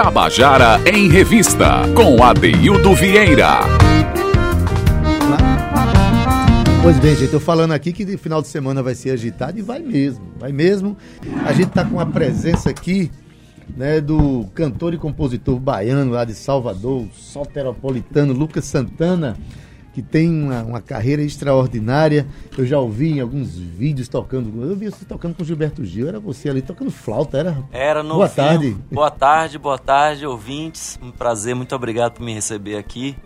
Tabajara em Revista, com Adeildo Vieira. Pois bem, gente, eu falando aqui que final de semana vai ser agitado e vai mesmo, vai mesmo. A gente tá com a presença aqui, né, do cantor e compositor baiano lá de Salvador, soteropolitano Lucas Santana, que tem uma, uma carreira extraordinária. Eu já ouvi em alguns vídeos tocando, eu vi você tocando com Gilberto Gil, era você ali tocando flauta, era? Era no Boa tarde. Boa tarde, boa tarde, ouvintes. Um prazer, muito obrigado por me receber aqui.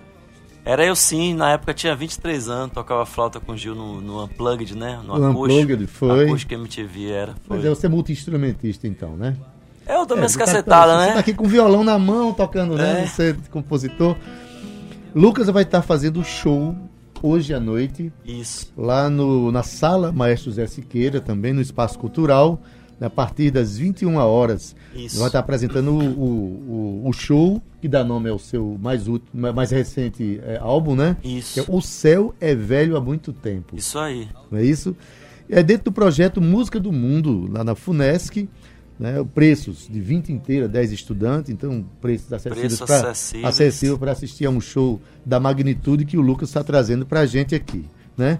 Era eu sim, na época tinha 23 anos, tocava flauta com o Gil no, no Unplugged, né? No, No acústico. Unplugged, foi. Acústico MTV era. Foi. Mas é, você é multi-instrumentista então, né? É, eu dou minhas você tá- cacetadas, Você né? tá aqui com violão na mão, tocando, né? É. Você é compositor. Lucas vai estar fazendo show hoje à noite, Isso. lá no, na sala Maestro Zé Siqueira, também no Espaço Cultural, a partir das 21 horas. Isso. Vai estar apresentando o, o, o- o show, que dá nome ao seu mais, último, mais recente é, álbum, né? Isso. Que é O Céu é Velho há Muito Tempo. Isso aí. não é isso? É dentro do projeto Música do Mundo, lá na FUNESC, né? preços de 20 inteira, 10 estudantes, então preços acessíveis acessíveis. acessível para assistir a um show da magnitude que o Lucas está trazendo para a gente aqui, né?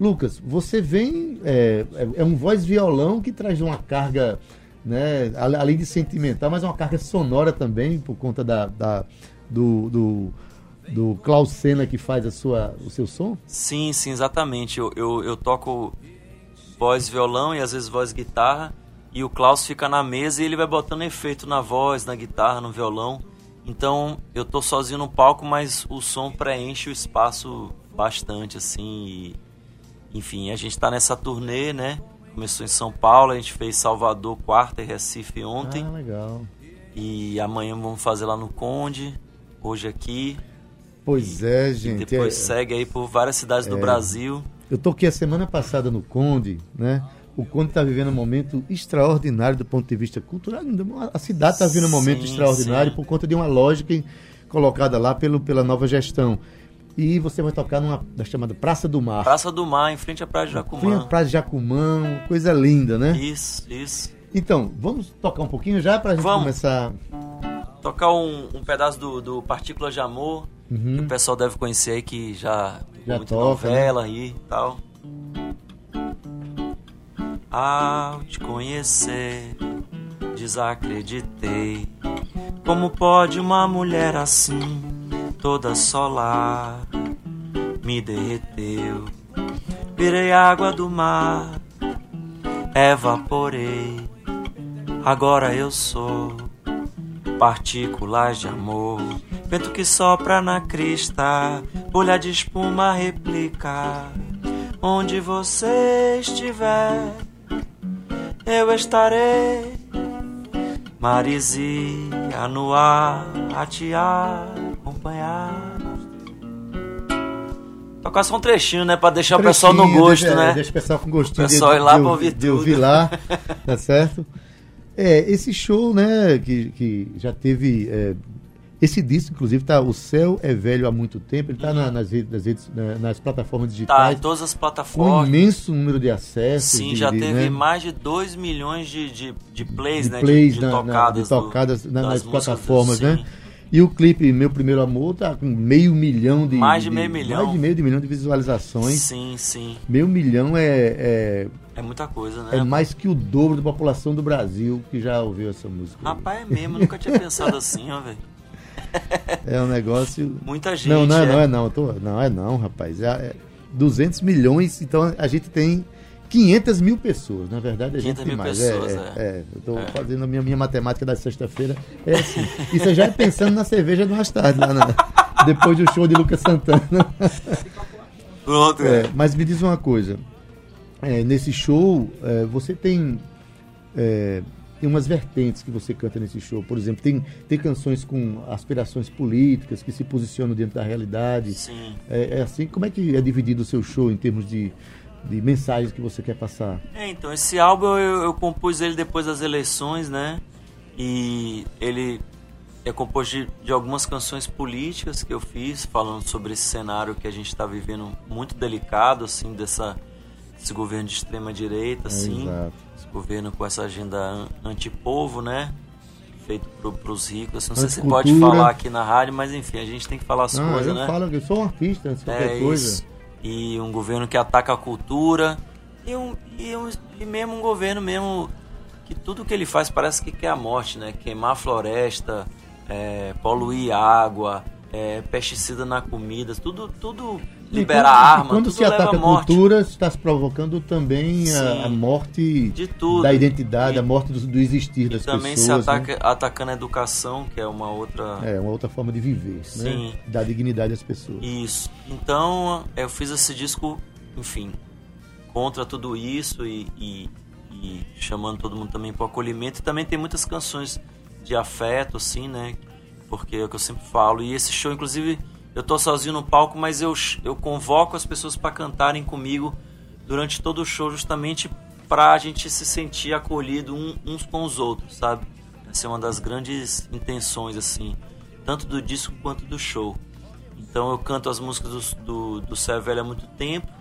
Lucas, você vem é, é- é um voz violão que traz uma carga, né, além de sentimental, mas uma carga sonora também por conta da, da- do, do do Klaus Senna que faz a sua, o seu som? Sim, sim, exatamente. Eu, eu, eu toco voz violão e às vezes voz guitarra. E o Klaus fica na mesa e ele vai botando efeito na voz, na guitarra, no violão. Então eu tô sozinho no palco, mas o som preenche o espaço bastante, assim. E, enfim, a gente tá nessa turnê, né? Começou em São Paulo, a gente fez Salvador quarta e Recife ontem. Ah, legal. E amanhã vamos fazer lá no Conde, hoje aqui. Pois é, E gente. depois é- segue aí por várias cidades do Brasil. Eu toquei a semana passada no Conde, né? O Conde está vivendo um momento extraordinário do ponto de vista cultural. A cidade está vivendo um momento Sim, extraordinário sim. por conta de uma lógica colocada lá pelo, pela nova gestão. E você vai tocar numa da chamada Praça do Mar. Praça do Mar, em frente à Praia de Jacumã. a Praça de Jacumã, coisa linda, né? Isso, isso. Então, vamos tocar um pouquinho já para a gente Vamos. começar. Tocar um, um pedaço do, do Partículas de Amor, que o pessoal deve conhecer aí, que já, Uhum. Já toca, né? novela aí e tal. Ao te conhecer, desacreditei. Como pode uma mulher assim, toda solar, me derreteu. Virei água do mar, evaporei. Agora eu sou partículas de amor. Vento que sopra na crista, bolha de espuma replica. Onde você estiver, eu estarei. Marizia no ar, a te acompanhar. Tocar só um trechinho, né? Pra deixar o pessoal no Trechinho, gosto, deixa, né? Deixa o pessoal com gostinho O pessoal ir lá pra ouvir de ouvir tudo. lá, tá certo? É, esse show, né, que, que já teve. é, esse disco, inclusive, tá. O Céu é Velho há muito tempo, ele tá na- nas, redes, nas, redes, na- nas plataformas Tá, digitais. em todas as com um plataformas. imenso número de acessos. Sim, de- já de, teve né, mais de 2 milhões de, de, de plays, de né? plays de, de na- na- tocadas, de tocadas do- na- nas plataformas, sim. né? E o clipe Meu Primeiro Amor tá com meio milhão de. Mais de meio milhão. Mais de meio de milhão de visualizações. Sim, sim. Meio milhão é, é, É muita coisa, né? é mais que o dobro da população do Brasil que já ouviu essa música. Rapaz, é mesmo, nunca tinha pensado assim, ó, velho. É um negócio. Muita gente. Não, não é, é. não, é não. tô- não, é não, rapaz. É, é 200 milhões, então a gente tem 500 mil pessoas. Na verdade, a gente 500 tem mil mais. pessoas, é, é. é, eu tô fazendo a minha, minha matemática da sexta-feira. É assim. Isso já é pensando na cerveja do mais tarde, lá na- depois do show de Lucas Santana. Pronto, É, é. mas me diz uma coisa. É, nesse show, é, você tem, é, tem umas vertentes que você canta nesse show. Por exemplo, tem, tem canções com aspirações políticas que se posicionam dentro da realidade. Sim. É, é assim, como é que é dividido o seu show em termos de, de mensagens que você quer passar? É, então, esse álbum eu, eu compus ele depois das eleições, né? E ele é composto de, de algumas canções políticas que eu fiz, falando sobre esse cenário que a gente está vivendo muito delicado, assim, dessa, desse governo de extrema direita, assim. Exato. Governo com essa agenda an- antipovo, né? feito para os ricos. Não sei se pode falar aqui na rádio, mas enfim, a gente tem que falar as não, coisas, eu né? Falo, eu sou um artista, de qualquer é coisa. Isso. E um governo que ataca a cultura e, um, e, um, e mesmo um governo mesmo que tudo que ele faz parece que quer a morte, né? Queimar a floresta, é, poluir água, é, pesticida na comida, tudo, tudo liberar quando, arma, quando se ataca a cultura, está se provocando também a, a, morte da identidade, e, a morte do, do existir das pessoas. Também se ataca, né? atacando a educação, que é uma outra. É, uma outra forma de viver, Sim. né? Da dignidade às pessoas. Isso. Então, eu fiz esse disco, enfim, contra tudo isso e, e, e chamando todo mundo também para o acolhimento. E também tem muitas canções de afeto, assim, né? Porque é o que eu sempre falo. E esse show, inclusive eu tô sozinho no palco, mas eu, eu convoco as pessoas para cantarem comigo durante todo o show, justamente para a gente se sentir acolhido um, uns com os outros, sabe? Essa é uma das grandes intenções, assim, tanto do disco quanto do show. Então eu canto as músicas do, do, do há muito tempo.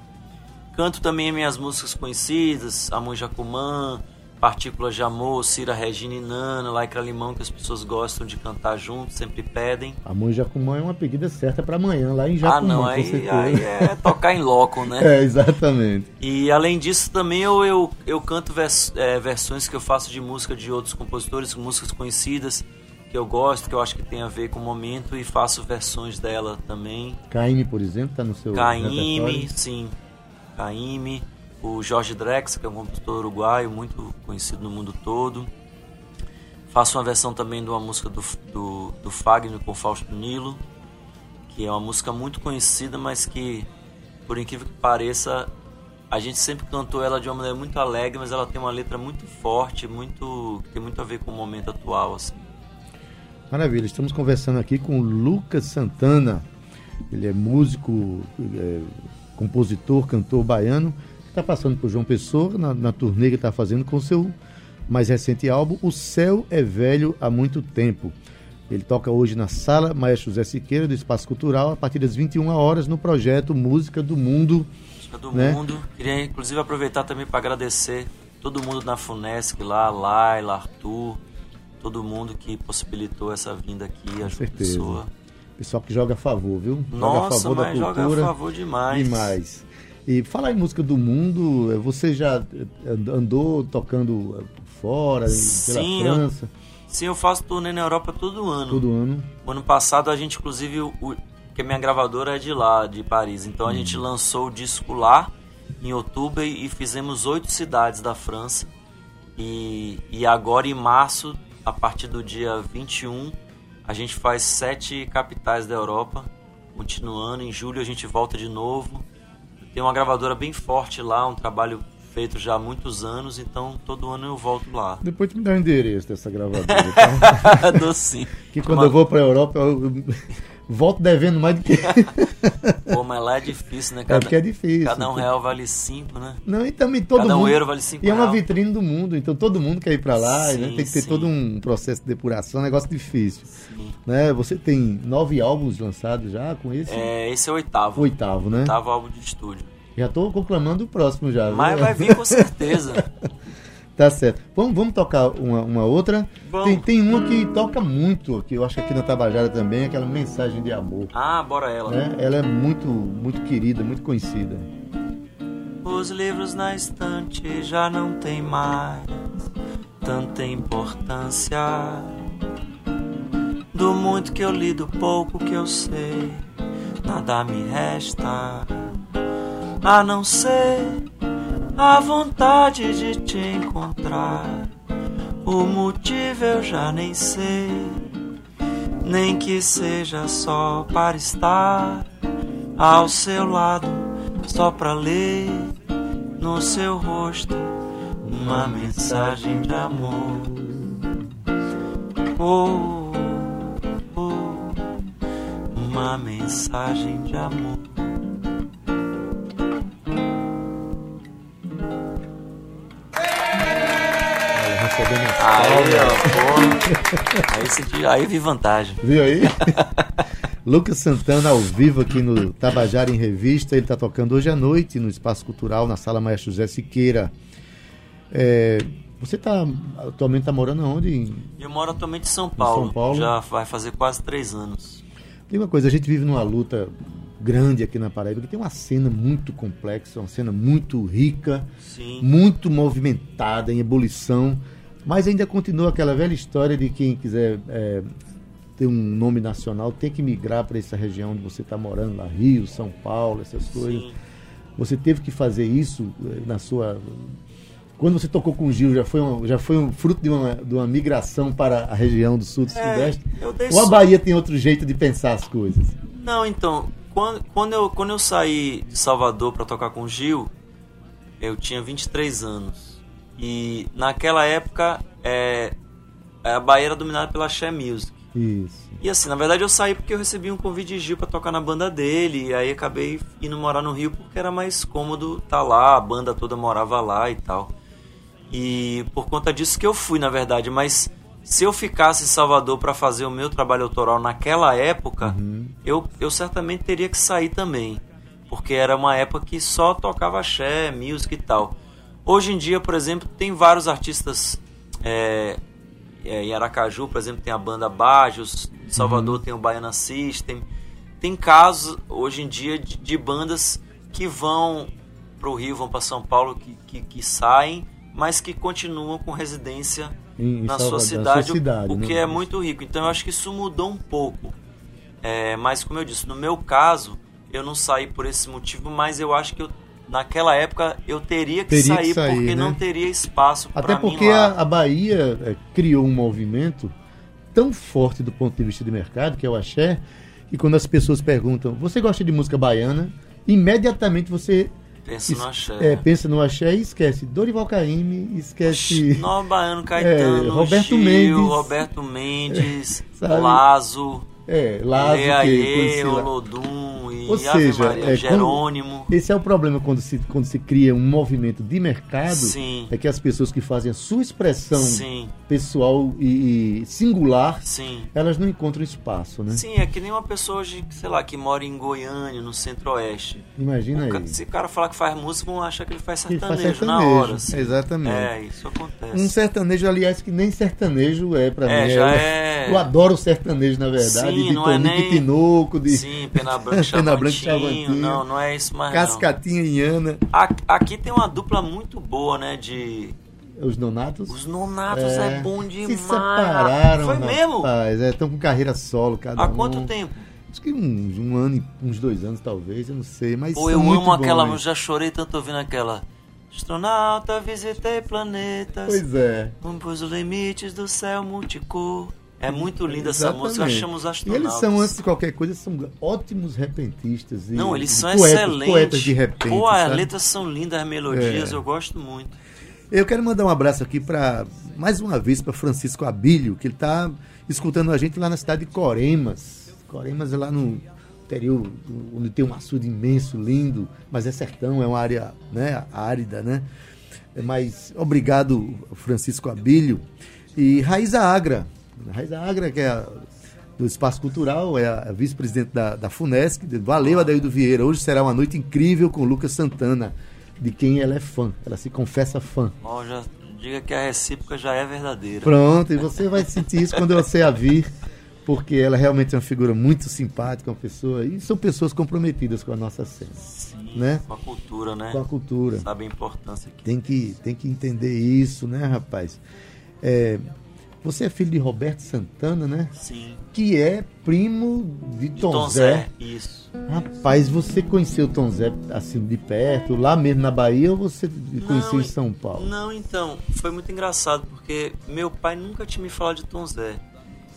Canto também minhas músicas conhecidas, Amor Jacumã, Partículas de Amor, Cira Regina e Nana, Laicra Limão, que as pessoas gostam de cantar junto, sempre pedem. Amor Jacumã é uma pedida certa para amanhã, lá em Jacumã. Ah, não, aí, aí é tocar em loco, né? É, exatamente. E além disso, também eu, eu, eu canto vers, é, versões que eu faço de música de outros compositores, músicas conhecidas, que eu gosto, que eu acho que tem a ver com o momento, e faço versões dela também. Caime, por exemplo, tá no seu. Caime, sim. Caime o Jorge Drex, que é um compositor uruguaio muito conhecido no mundo todo. Faço uma versão também de uma música do, do, do Fagner com Fausto Nilo, que é uma música muito conhecida, mas que, por incrível que pareça, a gente sempre cantou ela de uma maneira muito alegre, mas ela tem uma letra muito forte, muito que tem muito a ver com o momento atual. Assim. Maravilha, estamos conversando aqui com Lucas Santana. Ele é músico, é, compositor, cantor baiano está passando por João Pessoa na, na turnê que está fazendo com seu mais recente álbum, O Céu é Velho há Muito Tempo. Ele toca hoje na Sala Maestro José Siqueira, do Espaço Cultural, a partir das 21 horas, no projeto Música do Mundo. Música do né? Mundo. Queria, inclusive, aproveitar também para agradecer todo mundo na Funesc lá, Laila, Arthur, todo mundo que possibilitou essa vinda aqui, a. Pessoa. Pessoal que joga a favor, viu? Nossa, joga a favor mas da cultura. joga a favor demais. Demais. E falar em música do mundo, eh, você já eh, andou tocando eh, fora, sim, pela França? Eu, sim, eu faço turnê na Europa todo ano. Todo ano. O ano passado a gente, inclusive, o, que a minha gravadora é de lá, de Paris. Então hum. a gente lançou o disco lá em outubro e fizemos oito cidades da França. E, e agora em março, a partir do dia 21, a gente faz sete capitais da Europa. Continuando, em julho a gente volta de novo. Tem uma gravadora bem forte lá, um trabalho feito já há muitos anos, então todo ano eu volto lá. Depois tu me dá o endereço dessa gravadora. Tá? Dou sim. Que quando Uma... eu vou pra Europa, eu volto devendo mais do que. Pô, mas lá é difícil, né? Cada, é porque é difícil. Cada um real vale cinco, né? Não, e também todo cada mundo. um euro vale cinco E é uma vitrine do mundo, então todo mundo quer ir pra lá, sim, né? tem que ter sim. todo um processo de depuração, um negócio difícil. Sim. Né? Você tem nove álbuns lançados já com esse? É, esse é o oitavo. Oitavo, né? Oitavo álbum de estúdio. Já estou conclamando o próximo já. Mas vai vir com certeza. tá certo. Vamos, vamos tocar uma, uma outra. Tem, tem uma que toca muito, que eu acho que aqui na Tabajara também, aquela mensagem de amor. Ah, bora ela. Né? Ela é muito, muito querida, muito conhecida. Os livros na estante já não tem mais tanta importância. Do muito que eu li, do pouco que eu sei, nada me resta a não ser a vontade de te encontrar. O motivo eu já nem sei, nem que seja só para estar ao seu lado, só para ler no seu rosto uma mensagem de amor. Oh, oh, uma mensagem de amor. Aí, ó, aí, vi vantagem. Viu aí? Lucas Santana ao vivo aqui no Tabajara em Revista. Ele está tocando hoje à noite no Espaço Cultural, na Sala Maestro José Siqueira. É, Você tá atualmente está morando onde? Eu moro atualmente em São Paulo. Em São Paulo. Já vai fazer quase três anos. Tem uma coisa, a gente vive numa luta grande aqui na Paraíba, que tem uma cena muito complexa, uma cena muito rica, Sim. muito movimentada, em ebulição, mas ainda continua aquela velha história de quem quiser é, ter um nome nacional tem que migrar para essa região onde você está morando, lá Rio, São Paulo, essas coisas. Sim. Você teve que fazer isso eh, na sua. Quando você tocou com o Gil, já foi um, já foi um fruto de uma, de uma migração para a região do sul do É, sudeste? Ou a Bahia tem outro jeito de pensar as coisas? Não, então, quando, quando, eu, quando eu saí de Salvador para tocar com o Gil, eu tinha 23 anos. E naquela época, é, a Bahia era dominada pela Xé Music. Isso. E assim, na verdade eu saí porque eu recebi um convite de Gil pra tocar na banda dele, e aí acabei indo morar no Rio porque era mais cômodo estar lá, a banda toda morava lá e tal. E por conta disso que eu fui, na verdade, mas se eu ficasse em Salvador pra fazer o meu trabalho autoral naquela época, eu, eu certamente teria que sair também, porque era uma época que só tocava axé, music e tal. Hoje em dia, por exemplo, tem vários artistas é, é, em Aracaju, por exemplo, tem a banda Bajos, em Salvador tem o Baiana System. Tem casos hoje em dia de, de bandas que vão para o Rio, vão para São Paulo, que, que, que saem, mas que continuam com residência Em- na, Salvador, sua na cidade, sua cidade, o né? que é muito rico. Então eu acho que isso mudou um pouco. É, mas como eu disse, no meu caso, eu não saí por esse motivo, mas eu acho que eu, naquela época eu teria que, Teria que sair, sair, porque né? não teria espaço para Até porque a, a Bahia é, criou um movimento tão forte do ponto de vista de mercado, que é o axé, que quando as pessoas perguntam, você gosta de música baiana? Imediatamente você Penso no axé. é, pensa no axé e esquece Dorival Caymmi, esquece... Nó Baiano Caetano, É, Roberto Gil, Mendes. Roberto Mendes? Lazo, É, que Leaie. Olodum e Ou seja, Maria, é, quando- Jerônimo. Esse é o problema quando se, quando se cria um movimento de mercado, Sim. é que as pessoas que fazem a sua expressão Sim, pessoal e, e singular, sim. elas não encontram espaço, né? Sim, é que nem uma pessoa hoje, sei lá, que mora em Goiânia, no centro-oeste. Imagina ca- aí. Se o cara falar que faz música, vão achar que ele faz Ele sertanejo, faz na sertanejo, hora. assim. exatamente. É, isso acontece. Um sertanejo, aliás, que nem sertanejo é pra É, mim. já eu, é- eu adoro sertanejo, na verdade, De não é Tonico nem- e Tinoco, de Sim, Pena Branca, Pena Branca, Chavantinho. Não, não é isso mais. Cascatinha e Ana, Aqui tem uma dupla muito boa, né, de... os Nonatos. Os Nonatos é, bom Se demais. separaram, Foi mesmo? rapaz. É, estão com carreira solo, cada Há um. quanto tempo? Acho que uns um ano, e uns dois anos, talvez, eu não sei. Mas Pô, eu amo aquela, eu já chorei tanto ouvindo aquela. Astronauta, visitei planetas. Pois é. Compôs os limites do céu multicor. É muito linda essa música, eu chamo os E astronautas. eles são, antes de qualquer coisa, são ótimos repentistas. E, Não, eles são poetas, excelentes. Poetas de repente. Pô, as letras são lindas, as melodias, É. eu gosto muito. Eu quero mandar um abraço aqui para mais uma vez para Francisco Abílio, que ele está escutando a gente lá na cidade de Coremas. Coremas é lá no interior, onde tem um açude imenso, lindo, mas é sertão, é uma área né, árida, né? Mas obrigado, Francisco Abílio. E Raíza Agra. Raíza Agra, que é a- do Espaço Cultural, é a vice-presidente da, da FUNESC. Valeu, Adaildo Vieira. Hoje será uma noite incrível com Lucas Santana, de quem ela é fã. Ela se confessa fã. Ó, já diga que a recíproca já é verdadeira. Pronto, e você vai sentir isso quando você a vir, porque ela realmente é uma figura muito simpática, uma pessoa. E são pessoas comprometidas com a nossa cena, Sim, né? com a cultura, né? com a cultura. Sabe a importância que Tem que, tem que entender isso, né, rapaz? É, você é filho de Roberto Santana, né? Sim. Que é primo de De Tom, Tom Zé. Zé, isso. Rapaz, você conheceu Tom Zé assim de perto, lá mesmo na Bahia, ou você conheceu em Não, São Paulo? Não, então, foi muito engraçado, porque meu pai nunca tinha me falado de Tom Zé.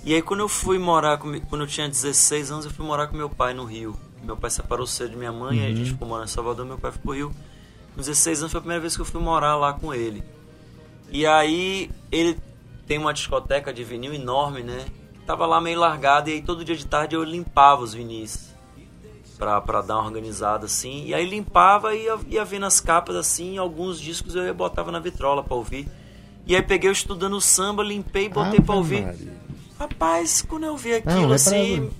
E aí quando eu fui morar, com, quando eu tinha 16 anos, eu fui morar com meu pai no Rio. Meu pai separou cedo de minha mãe, aí a Uhum. gente ficou morando em Salvador, meu pai foi pro Rio. Com 16 anos foi a primeira vez que eu fui morar lá com ele. E aí ele tem uma discoteca de vinil enorme, né? Tava lá meio largado e aí todo dia de tarde eu limpava os vinis pra, pra dar uma organizada assim. E aí limpava e ia, ia vendo as capas assim, alguns discos eu ia botava na vitrola pra ouvir. E aí peguei eu estudando samba, limpei e botei Ave pra ouvir. Maria. Rapaz, quando eu vi Não, aquilo é pra- assim,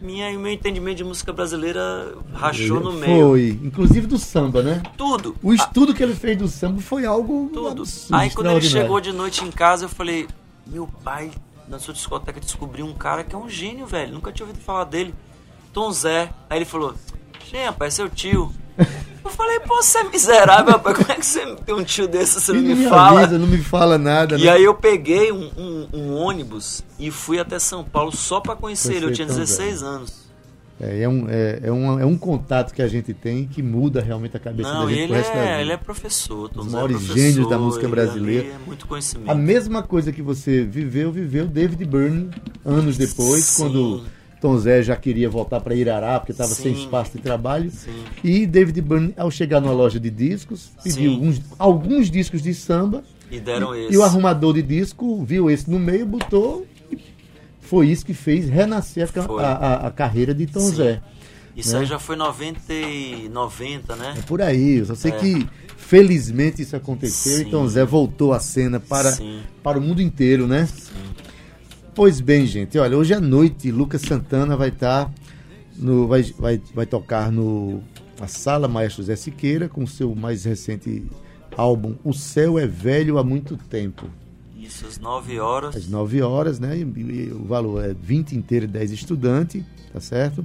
minha, meu entendimento de música brasileira rachou no meio. Foi, inclusive do samba, né? Tudo. O estudo que ele fez do samba foi algo Tudo. absurdo, Aí quando ele chegou de noite em casa, eu falei, meu pai, na sua discoteca, descobriu um cara que é um gênio, velho. Nunca tinha ouvido falar dele. Tom Zé. Aí ele falou, gente, rapaz, seu tio. Eu falei, pô, você é miserável, rapaz. Como é que você tem um tio desse, você não me me fala? avisa, não me fala nada. E né? aí eu peguei um, um- um ônibus e fui até São Paulo só pra conhecer ele. Eu tinha Tom 16 anos. É, é um, é, é, um, é um contato que a gente tem que muda realmente a cabeça Não, da gente ele da é, vida. ele é professor. Tom Os é maiores professor, gênios da música brasileira. É muito conhecimento. A mesma coisa que você viveu, viveu David Byrne anos depois, Sim. quando Tom Zé já queria voltar para Irará, porque estava sem espaço de trabalho. Sim. E David Byrne, ao chegar numa loja de discos, pediu alguns, alguns discos de samba. E deram e, esse. e o arrumador de disco viu esse no meio, botou. e Foi isso que fez renascer a, a, a- a carreira de Tom Sim. Zé. Isso né? aí já foi 90, e 90 né? É por aí. Eu só sei É. que felizmente isso aconteceu Sim. e Tom Zé voltou à cena para, Sim. para o mundo inteiro, né? Pois bem, gente, olha, hoje à noite Lucas Santana vai estar no vai, vai, vai tocar no na Sala Maestro Zé Siqueira com o seu mais recente álbum O Céu é Velho há muito tempo. Isso, às 9 horas. Às 9 horas, né? E, e o valor é 20 inteiro e 10 estudante, tá certo?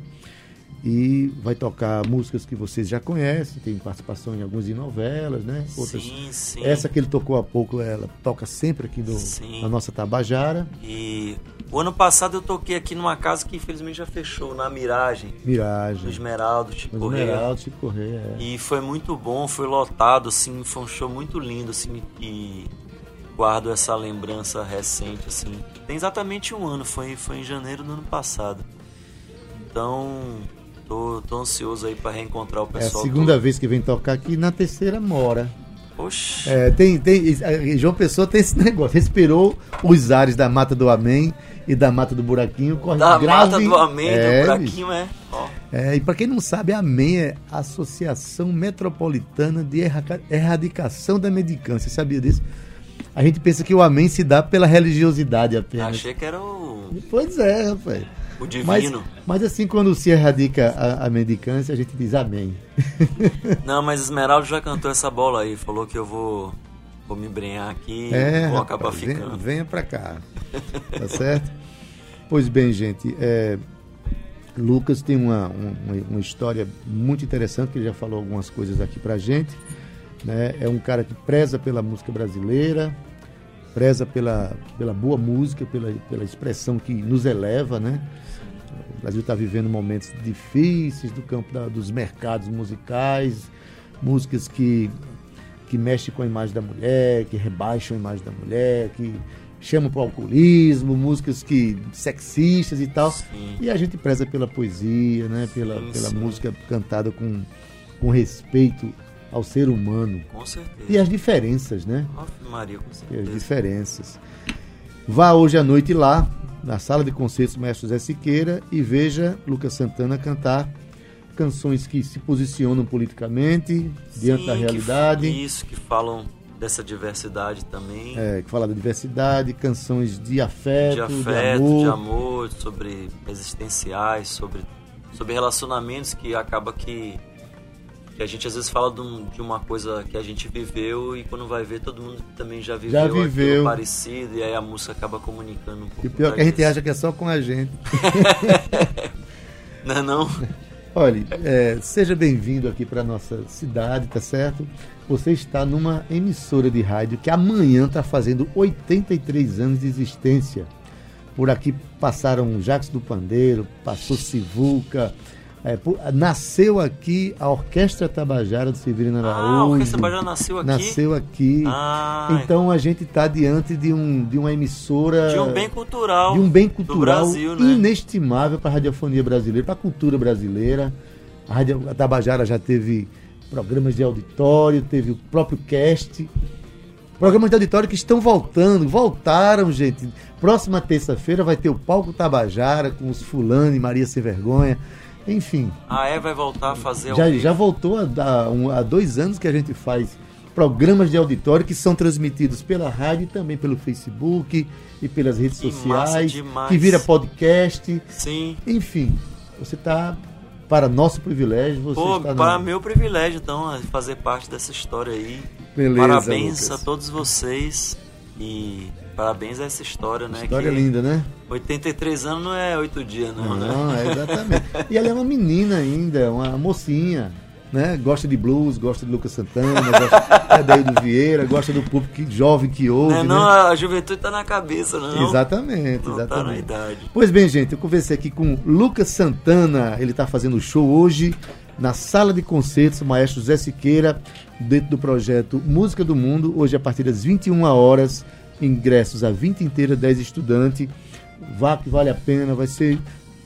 E vai tocar músicas que vocês já conhecem, tem participação em algumas de novelas, né? Outras. Sim, sim. Essa que ele tocou há pouco, ela toca sempre aqui do, Sim. na nossa Tabajara. E o ano passado eu toquei aqui numa casa que infelizmente já fechou, na Miragem, do Miragem. Esmeraldo, Chico Os Correia. Esmeralda, Chico Correia, é. E foi muito bom, foi lotado, assim, foi um show muito lindo, assim, e guardo essa lembrança recente, assim. Tem exatamente um ano, foi, foi em janeiro do ano passado. Então, tô, tô ansioso aí pra reencontrar o É a pessoal. segunda vez que vem tocar aqui, na terceira mora. Oxi, É, tem, tem, João Pessoa tem esse negócio, respirou os ares da Mata do Amém e da Mata do Buraquinho, corre da grave. mata do amém, é, do buraquinho, é. Ó, É, e para quem não sabe, a é a Associação Metropolitana de Erra- Erradicação da Medicância. Você sabia disso? A gente pensa que o Amém se dá pela religiosidade apenas. achei que era o, Pois é, rapaz. O Mas, divino. mas assim, quando se erradica a, a mendicância, a gente diz Amém. Não, mas Esmeralda já cantou essa bola aí, falou que eu vou, vou me embrenhar aqui É, e vou rapaz, acabar venha, ficando. venha pra cá. Tá certo? Pois bem, gente. é, Lucas tem uma, uma, uma história muito interessante, que ele já falou algumas coisas aqui pra gente. Né? É um cara que preza pela música brasileira, preza pela, pela boa música, pela, pela expressão que nos eleva, né? O Brasil está vivendo momentos difíceis do campo da- dos mercados musicais, músicas que, que mexem com a imagem da mulher, que rebaixam a imagem da mulher, que chamam para o alcoolismo, músicas que sexistas e tal. Sim. E a gente preza pela poesia, né? pela, Sim, pela sim. música cantada com, com respeito ao ser humano. Com certeza. E as diferenças, né? Maria, com E as certeza. diferenças. Vá hoje à noite lá, na sala de concertos Mestre Zé Siqueira, e veja Lucas Santana cantar canções que se posicionam politicamente, diante Sim, da que- realidade, isso, que falam dessa diversidade também. é, que fala da diversidade, canções de afeto, de de, afeto, amor. de amor, sobre existenciais, sobre, sobre relacionamentos que acaba que, que a gente às vezes fala de, um- de uma coisa que a gente viveu e quando vai ver todo mundo também já viveu, Já viveu. parecido e aí a música acaba comunicando um pouco. E pior que a gente disso. acha que é só com a gente. Não é não? Olha, é, seja bem-vindo aqui para nossa cidade, tá certo? Você está numa emissora de rádio que amanhã está fazendo 83 anos de existência. Por aqui passaram Jacques do Pandeiro, passou Sivuca, é, nasceu aqui a Orquestra Tabajara do Severino Ah, Araújo. a Orquestra Tabajara nasceu aqui? Nasceu aqui. Ah, Então a gente está diante de, um, de uma emissora de um bem cultural. de um bem cultural Brasil, né? inestimável para a radiofonia brasileira, para a cultura brasileira. A, Rádio, a Tabajara já teve programas de auditório, teve o próprio cast. Programas de auditório que estão voltando, voltaram, gente. Próxima terça-feira vai ter o Palco Tabajara com os Fulano e Maria Sem Vergonha. Enfim, A E vai voltar a fazer já, já voltou há, um- há dois anos que a gente faz programas de auditório que são transmitidos pela rádio e também pelo Facebook e pelas redes sociais, que vira podcast. Sim. Enfim, Você está para nosso privilégio, você Pô, está para no... meu privilégio, então, fazer parte dessa história aí. Beleza, parabéns Lucas. a todos vocês e parabéns a essa história, né? História que linda, né? 83 anos não é 8 dias, não, né? Não, é exatamente. e ela é uma menina ainda, uma mocinha, né? Gosta de blues, gosta de Lucas Santana, gosta é daí do Vieira, gosta do público que- jovem que ouve, Não, é né? não, a juventude tá na cabeça, não. Exatamente, Não tá na exatamente. idade. Pois bem, gente, eu conversei aqui com Lucas Santana. Ele está fazendo show hoje na sala de concertos Maestro Zé Siqueira, dentro do projeto Música do Mundo. Hoje, a partir das 21 horas, ingressos a 20 inteira, 10 estudantes. Vá que vale a pena, vai ser.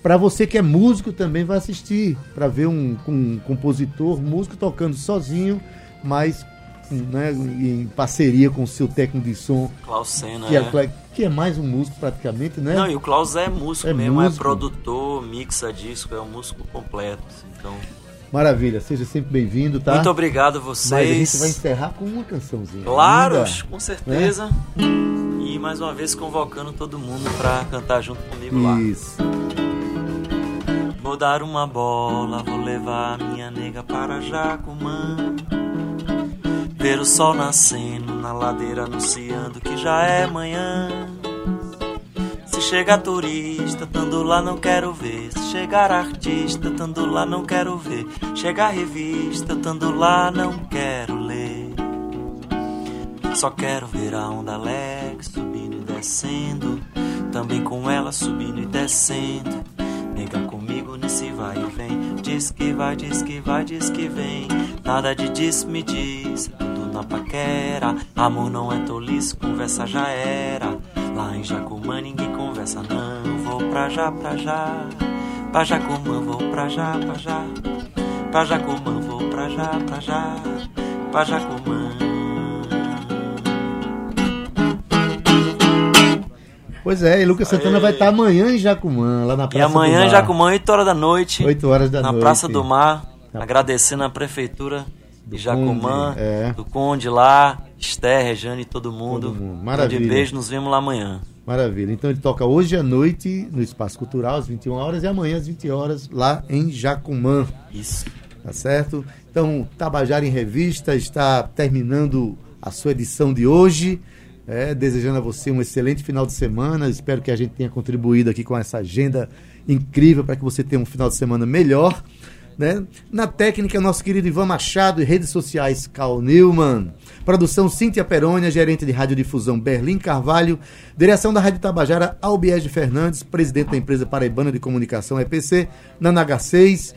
Para você que é músico também vai assistir, para ver um, um compositor, músico tocando sozinho, mas né, em parceria com o seu técnico de som, Klaus Senna, que é, é. que é mais um músico praticamente, né? Não, e o Klaus é músico É mesmo, músico. é produtor, mixa disco, é um músico completo. Então, Maravilha, seja sempre bem-vindo, tá? muito obrigado a Mas a gente vocês. vai encerrar com uma cançãozinha. Claro, ainda. com certeza. E mais uma vez convocando todo mundo pra cantar junto comigo lá. Isso. Vou dar uma bola, vou levar minha nega para Jacumã. Ver o sol nascendo na ladeira anunciando que já é manhã. Se chegar turista, tando lá não quero ver. Se chegar artista, tando lá não quero ver. Chegar revista, tando lá não quero ler. Só quero ver a onda alegre subindo e descendo. Também com ela subindo e descendo. Nega comigo nesse vai e vem. Diz que vai, diz que vai, diz que vem. Nada de diz, me diz. Tudo na paquera. Amor não é tolice, conversa já era. Lá em Jacumã ninguém conversa, não. Vou pra já, pra já. Pra Jacumã, vou pra já, pra já. Pra Jacumã, vou pra já, pra já. Pra Jacumã. Pois é, e Lucas Santana Aê. vai estar amanhã em Jacumã, lá na E Praça amanhã do em Mar. Jacumã, 8 horas da noite. 8 horas da na noite. Praça do Mar, Na- agradecendo a prefeitura Do Jacumã, Conde, é. do Conde lá, Esther, Rejane e todo mundo. Todo mundo. Maravilha. grande beijo, nos vemos lá amanhã. Maravilha. Então ele toca hoje à noite no Espaço Cultural, às 21 horas, e amanhã às 20 horas, lá em Jacumã. Isso. Tá certo? Então, Tabajara em Revista está terminando a sua edição de hoje. É, desejando a você um excelente final de semana. Espero que a gente tenha contribuído aqui com essa agenda incrível para que você tenha um final de semana melhor. Né? Na técnica, nosso querido Ivan Machado e redes sociais, Cal Newman. Produção Cíntia Perônia, gerente de radiodifusão Berlim Carvalho. Direção da Rádio Tabajara, Albiege Fernandes, presidente da empresa Paraibana de Comunicação EPC, na NH6.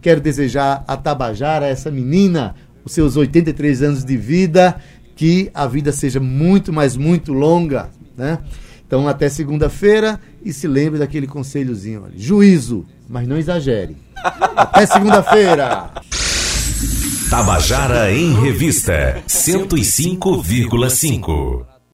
Quero desejar a Tabajara, essa menina, os seus 83 anos de vida, que a vida seja muito, mas muito longa, né? Então, até segunda-feira e se lembre daquele conselhozinho, olha, juízo, mas não exagere. Até segunda-feira! Tabajara em Revista 105,5.